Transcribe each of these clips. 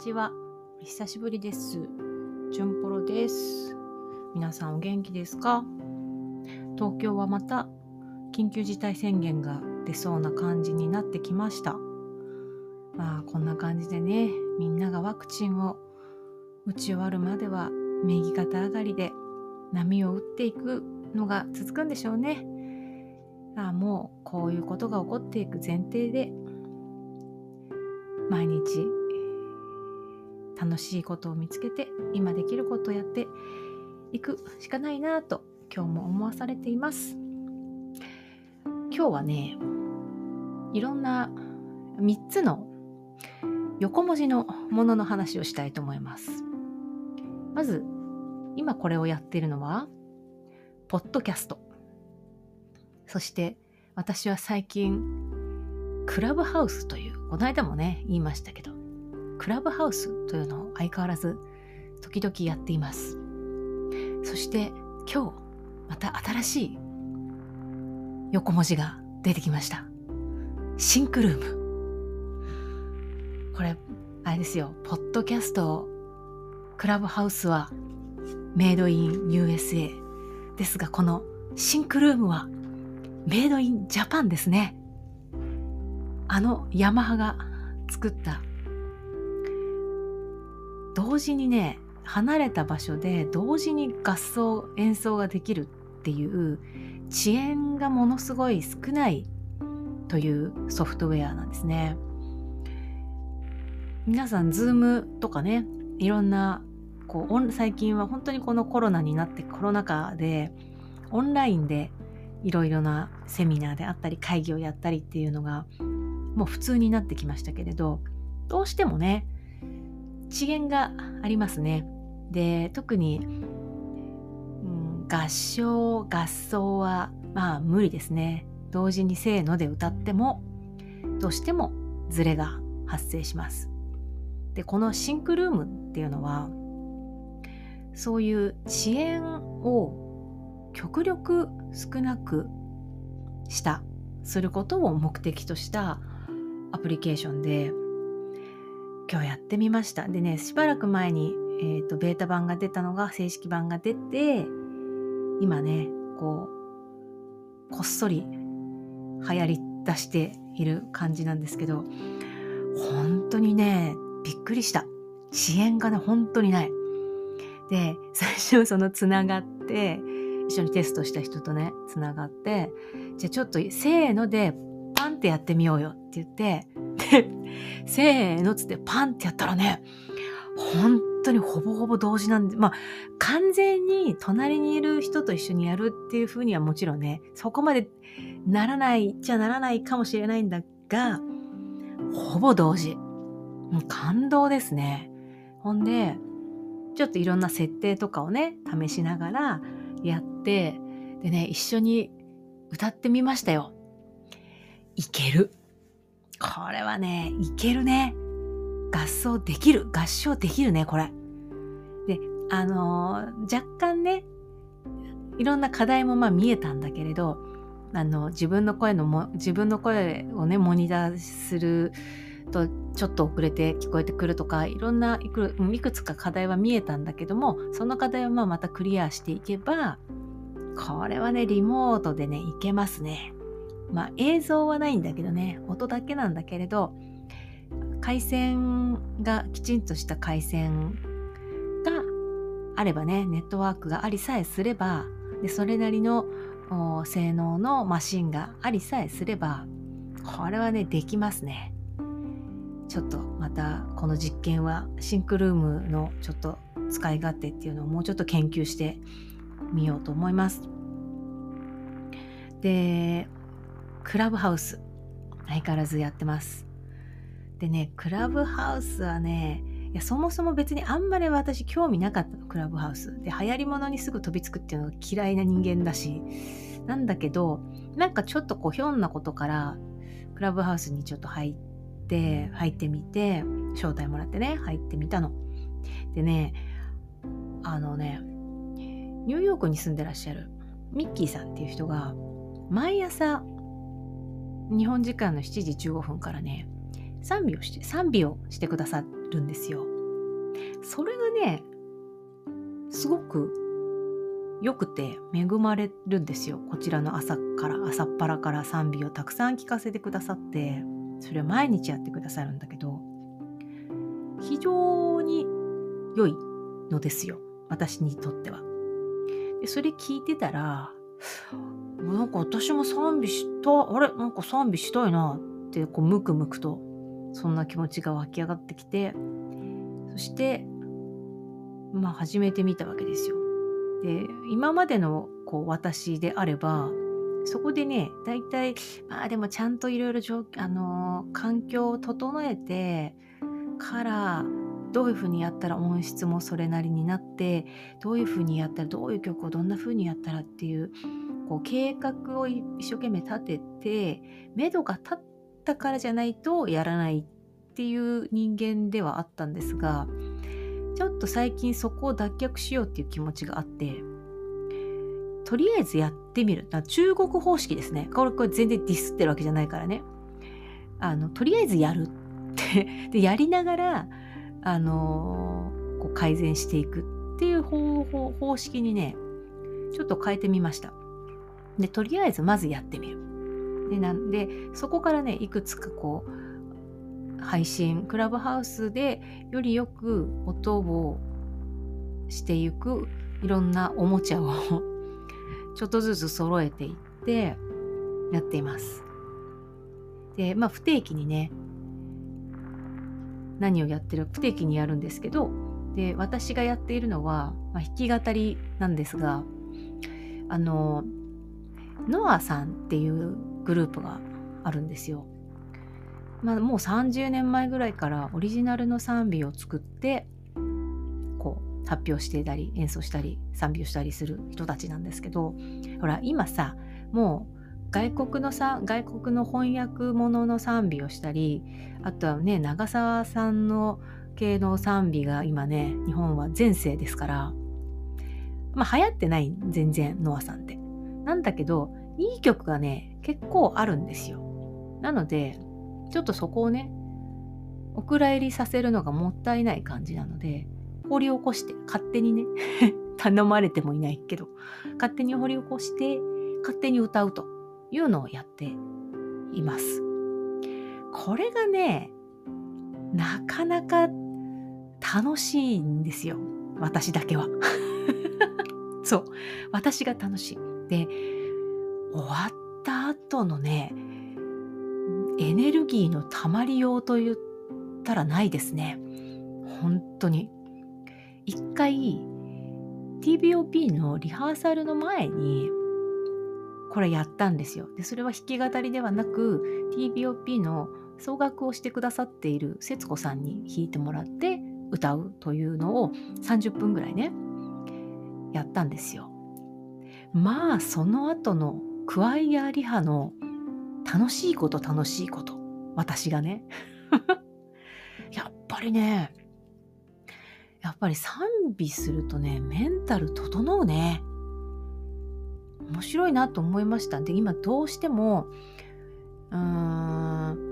ちは。久しぶりです。じゅんぽろです。皆さんお元気ですか？東京はまた緊急事態宣言が出そうな感じになってきました。まあこんな感じでね、みんながワクチンを打ち終わるまでは右肩上がりで波を打っていくのが続くんでしょうね。ああもうこういうことが起こっていく前提で毎日楽しいことを見つけて今できることをやっていくしかないなと今日も思わされています。今日はねいろんな3つの横文字のものの話をしたいと思います。まず今これをやっているのはポッドキャスト。そして私は最近クラブハウスというこの間もね言いましたけどクラブハウスというのを相変わらず時々やっています。そして今日また新しい横文字が出てきました。シンクルーム。これあれですよ。ポッドキャストクラブハウスはメイドイン USA ですがこの SYNCROOM は made in Japan ですね。あのヤマハが作った同時にね離れた場所で同時に合奏演奏ができるっていう遅延がものすごい少ないというソフトウェアなんですね。皆さん Zoom とかねいろんなこう最近は本当にこのコロナになってコロナ禍でオンラインでいろいろなセミナーであったり会議をやったりっていうのがもう普通になってきましたけれどどうしてもね遅延がありますね。で特に、うん、合唱合奏はまあ無理ですね。同時にせーので歌ってもどうしてもズレが発生します。でこのシンクルームっていうのはそういう遅延を極力少なくしたすることを目的としたアプリケーションで今日やってみました。でねしばらく前に、えーと、ベータ版が出たのが正式版が出て今ねこうこっそり流行り出している感じなんですけど本当にねびっくりした。遅延がね本当にない。で最初そのつながって一緒にテストした人とねつながってじゃあちょっとせーのでパンってやってみようよって言ってでせーのっつってパンってやったらね本当にほぼほぼ同時なんでまあ完全に隣にいる人と一緒にやるっていうふうにはもちろんねそこまでならないじゃならないかもしれないんだがほぼ同時。もう感動ですね。ほんでちょっといろんな設定とかをね試しながらやってでね一緒に歌ってみましたよ。いける。これはねいけるね。合奏できる。合唱できるねこれ。であのー、若干ねいろんな課題もまあ見えたんだけれどあの自分の声のも自分の声をねモニターするとちょっと遅れて聞こえてくるとかいろんないくいくつか課題は見えたんだけどもその課題をまあまたクリアしていけばこれはねリモートでねいけますね。まあ映像はないんだけどね音だけなんだけれど回線がきちんとした回線があればねネットワークがありさえすればでそれなりの性能のマシンがありさえすればこれはねできますね。ちょっとまたこの実験はシンクルームのちょっと使い勝手っていうのをもうちょっと研究してみようと思います。でクラブハウス相変わらずやってます。でねクラブハウスはねいやそもそも別にあんまり私興味なかったのクラブハウスで流行り物にすぐ飛びつくっていうのが嫌いな人間だしなんだけどなんかちょっとこうひょんなことからクラブハウスにちょっと入って入ってみて招待もらってね入ってみたの。でねあのねニューヨークに住んでらっしゃるミッキーさんっていう人が毎朝日本時間の7時15分からね賛美をして賛美をしてくださるんですよ。それがねすごく良くて恵まれるんですよこちらの朝から朝っぱらから賛美をたくさん聞かせてくださってそれを毎日やってくださるんだけど非常に良いのですよ私にとっては。でそれ聞いてたらなんか私も賛美したあれ？なんか賛美したいなってこうムクムクとそんな気持ちが湧き上がってきてそしてまあ始めてみたわけですよ。で今までのこう私であればそこでね大体まあでもちゃんといろいろあの、環境を整えてからどういうふうにやったら音質もそれなりになってどういうふうにやったらどういう曲をどんなふうにやったらっていうこう計画を一生懸命立てて目処が立ったからじゃないとやらないっていう人間ではあったんですがちょっと最近そこを脱却しようっていう気持ちがあってとりあえずやってみる。中国方式ですね。これこれ全然ディスってるわけじゃないからね。あのとりあえずやるって。でやりながらあの、こう改善していくっていう方法方式にねちょっと変えてみました。でとりあえずまずやってみるでなんでそこからねいくつかこう配信クラブハウスでよりよく音をしていくいろんなおもちゃをちょっとずつ揃えていってやっています。でまあ不定期にね何をやってる不定期にやるんですけどで私がやっているのは、まあ、弾き語りなんですがあのノアさんっていうグループがあるんですよ。まあ、もう30年前ぐらいからオリジナルの賛美を作ってこう発表していたり演奏したり賛美をしたりする人たちなんですけどほら今さもう外国のさ外国の翻訳ものの賛美をしたりあとはね長澤さんの系の賛美が今ね日本は全盛ですからまあ流行ってない全然ノアさんって。なんだけどいい曲がね結構あるんですよ。なのでちょっとそこをねお蔵入りさせるのがもったいない感じなので掘り起こして勝手にね 頼まれてもいないけど勝手に掘り起こして勝手に歌うというのをやっています。これがね、なかなか楽しいんですよ。私だけは。そう。私が楽しい。で、終わった後のね、エネルギーの溜まりようと言ったらないですね。本当に。一回、TBOP のリハーサルの前に、これやったんですよ。でそれは弾き語りではなく TBOP の総楽をしてくださっている節子さんに弾いてもらって歌うというのを30分ぐらいねやったんですよ。まあその後のクワイヤーリハの楽しいこと楽しいこと私がね やっぱりねやっぱり賛美するとねメンタル整うね。面白いなと思いましたで今どうしてもうーん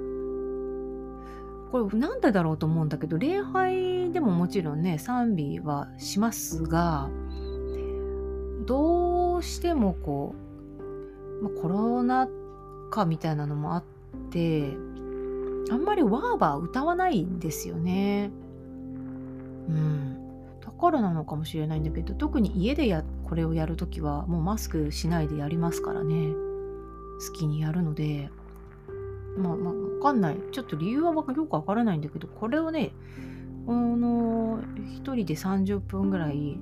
これなんでだろうと思うんだけど礼拝でももちろんね賛美はしますがどうしてもこう、まあ、コロナ禍みたいなのもあってあんまりワーバー歌わないんですよね。うん。だからなのかもしれないんだけど特に家でやこれをやるときはもうマスクしないでやりますからね好きにやるのでまあまあわかんないちょっと理由はよくわからないんだけどこれをねあの一人で30分ぐらい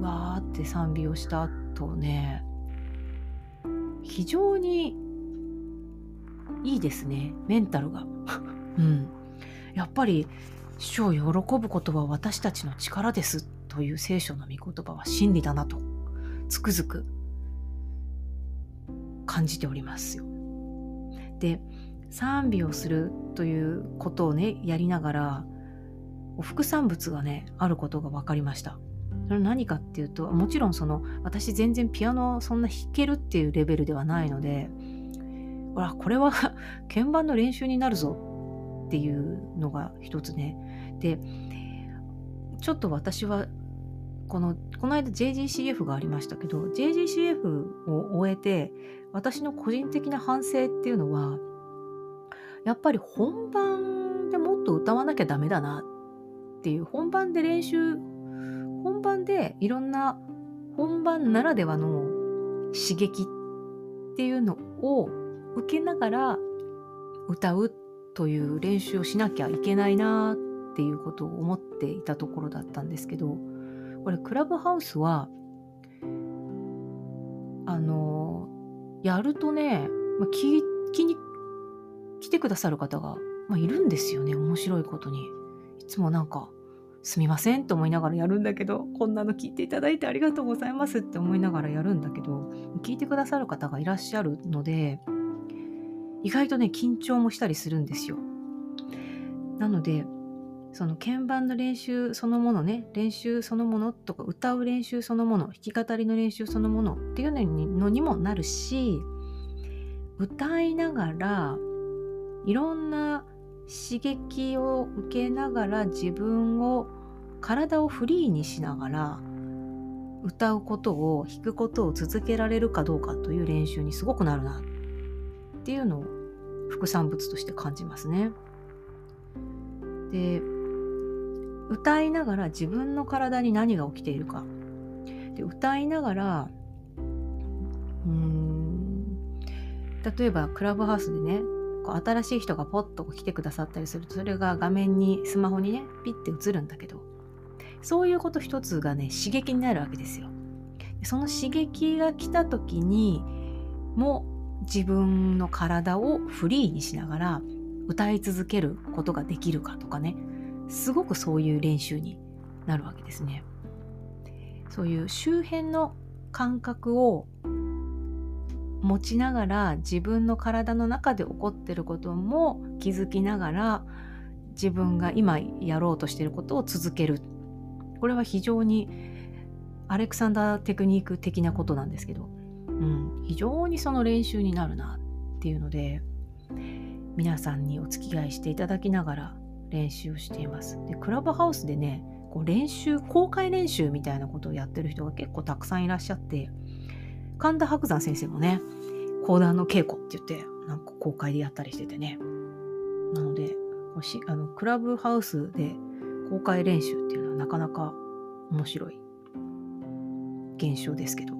わーって賛美をした後ね非常にいいですねメンタルが うんやっぱり主を喜ぶことは私たちの力ですという聖書の御言葉は真理だなとつくづく感じておりますよ。で賛美をするということをねやりながらお副産物がねあることが分かりました。それ何かっていうともちろんその私全然ピアノそんな弾けるっていうレベルではないのでほらこれは 鍵盤の練習になるぞっていうのが一つね。でちょっと私はこのこの間 JGCF がありましたけど JGCF を終えて私の個人的な反省っていうのはやっぱり本番でもっと歌わなきゃダメだなっていう本番で練習本番でいろんな本番ならではの刺激っていうのを受けながら歌うという練習をしなきゃいけないなっていうことを思っていたところだったんですけどこれクラブハウスはあのやるとね、まあ、聞きに来てくださる方が、まあ、いるんですよね面白いことに。いつもなんかすみませんと思いながらやるんだけどこんなの聞いていただいてありがとうございますって思いながらやるんだけど聞いてくださる方がいらっしゃるので意外とね緊張もしたりするんですよ。なのでその鍵盤の練習そのものね練習そのものとか歌う練習そのもの弾き語りの練習そのものっていうのにもなるし歌いながらいろんな刺激を受けながら自分を体をフリーにしながら歌うことを弾くことを続けられるかどうかという練習にすごくなるなっていうのを副産物として感じますね。で歌いながら自分の体に何が起きているかで歌いながらうん例えばクラブハウスでねこう新しい人がポッと来てくださったりするとそれが画面にスマホにねピッて映るんだけどそういうこと一つがね刺激になるわけですよ。その刺激が来た時にも自分の体をフリーにしながら歌い続けることができるかとかねすごくそういう練習になるわけですね。そういう周辺の感覚を持ちながら自分の体の中で起こってることも気づきながら自分が今やろうとしていることを続けるこれは非常にアレクサンダーテクニック的なことなんですけど、うん、非常にその練習になるなっていうので皆さんにお付き合いしていただきながら練習をしています。でクラブハウスでねこう練習公開練習みたいなことをやってる人が結構たくさんいらっしゃって神田伯山先生もね、講談の稽古って言って、なんか公開でやったりしててね。なので、あのクラブハウスで公開練習っていうのはなかなか面白い現象ですけど、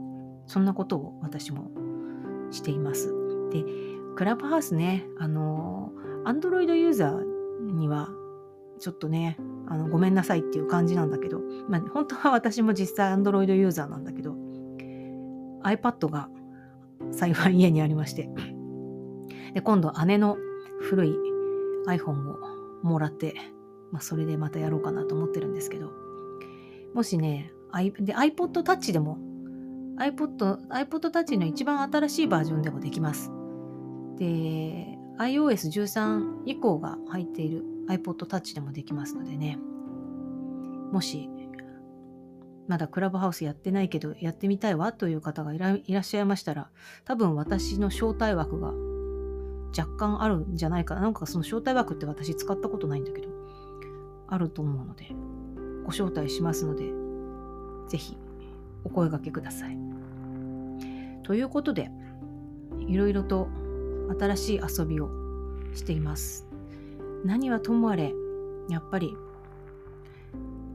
そんなことを私もしています。で、クラブハウスね、あの、Android ユーザーにはちょっとね、あのごめんなさいっていう感じなんだけど、まあ、本当は私も実際 Android ユーザーなんだけど、iPad が幸い家にありまして。で今度姉の古い iPhone をもらって、まあ、それでまたやろうかなと思ってるんですけど。もしねで iPod Touch でも iPod, iPod Touch の一番新しいバージョンでもできます。で iOS13 以降が入っている iPod Touch でもできますのでね。もしまだクラブハウスやってないけどやってみたいわという方がいらっしゃいましたら多分私の招待枠が若干あるんじゃないかななんかその招待枠って私使ったことないんだけどあると思うのでご招待しますのでぜひお声がけください。ということでいろいろと新しい遊びをしています。何はともあれやっぱり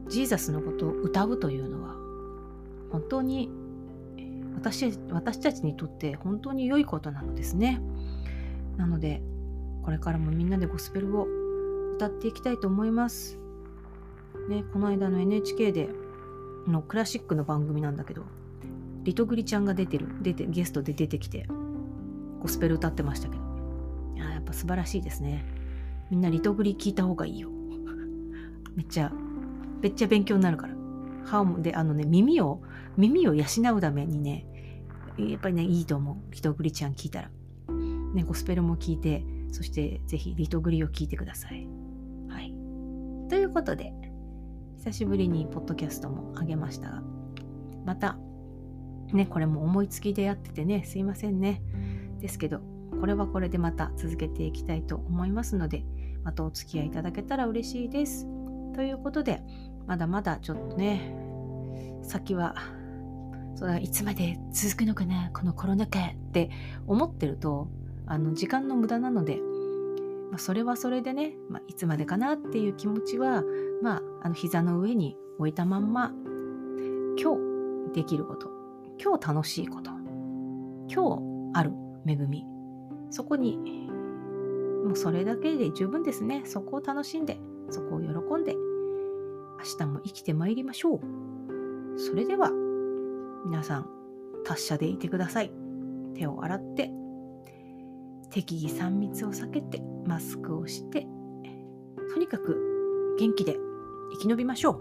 ジーザスのことを歌うというのは本当に私私たちにとって本当に良いことなのですね。なのでこれからもみんなでゴスペルを歌っていきたいと思います。ね、この間の NHK でのクラシックの番組なんだけどリトグリちゃんが出てる出てゲストで出てきてゴスペル歌ってましたけどややっぱ素晴らしいですねみんなリトグリ聞いた方がいいよめっちゃめっちゃ勉強になるから。で、あのね、耳を、耳を養うためにね、やっぱりね、いいと思う。リトグリちゃん聞いたら。ね、ゴスペルも聞いて、そしてぜひリトグリを聞いてください。はい。ということで、久しぶりにポッドキャストもあげましたが、また、ね、これも思いつきでやっててね、すいませんね。ですけど、これはこれでまた続けていきたいと思いますので、またお付き合いいただけたら嬉しいです。ということで、まだまだちょっとね先はそれいつまで続くのかなこのコロナ禍って思ってるとあの時間の無駄なので、まあ、それはそれでね、まあ、いつまでかなっていう気持ちは、まあ、あの膝の上に置いたまんま今日できること今日楽しいこと今日ある恵みそこにもうそれだけで十分ですね。そこを楽しんでそこを喜んで明日も生きてまいりましょう。それでは皆さん達者でいてください。手を洗って適宜3密を避けてマスクをしてとにかく元気で生き延びましょう。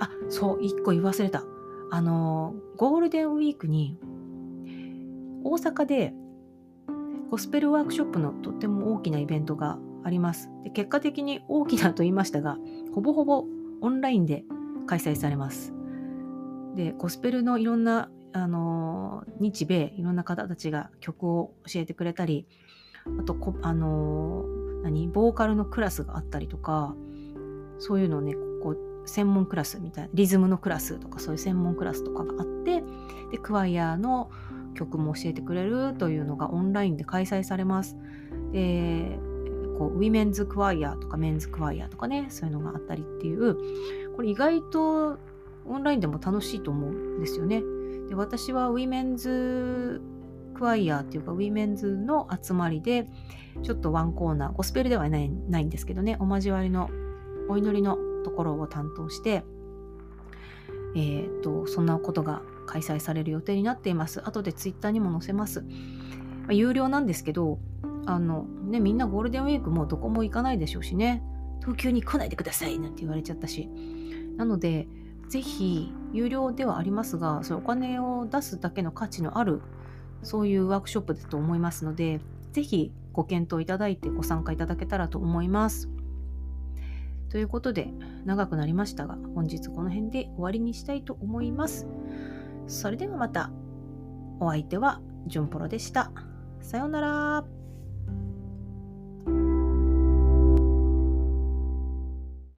あそう1個言い忘れた。あのゴールデンウィークに大阪でゴスペルワークショップのとっても大きなイベントがありますで結果的に大きなと言いましたがほぼほぼオンラインで開催されますでゴスペルのいろんなあの日米いろんな方たちが曲を教えてくれたりあとこあの何ボーカルのクラスがあったりとかそういうのをねこう専門クラスみたいなリズムのクラスとかそういう専門クラスとかがあってでクワイヤーの曲も教えてくれるというのがオンラインで開催されます。でこう women's choir とか men's choir とかねそういうのがあったりっていうこれ意外とオンラインでも楽しいと思うんですよね。で私は women's choir っていうか women's の集まりでちょっとワンコーナーゴスペルではないないんですけどねお交わりのお祈りのところを担当してえーと、そんなことが開催される予定になっています。後でツイッターにも載せます。まあ、有料なんですけど、あのね、みんなゴールデンウィークもうどこも行かないでしょうしね、東京に来ないでくださいなんて言われちゃったし。なので、ぜひ有料ではありますがそれお金を出すだけの価値のあるそういうワークショップだと思いますのでぜひご検討いただいてご参加いただけたらと思います。ということで長くなりましたが本日この辺で終わりにしたいと思います。それではまたお相手はジュンポロでした。さようなら。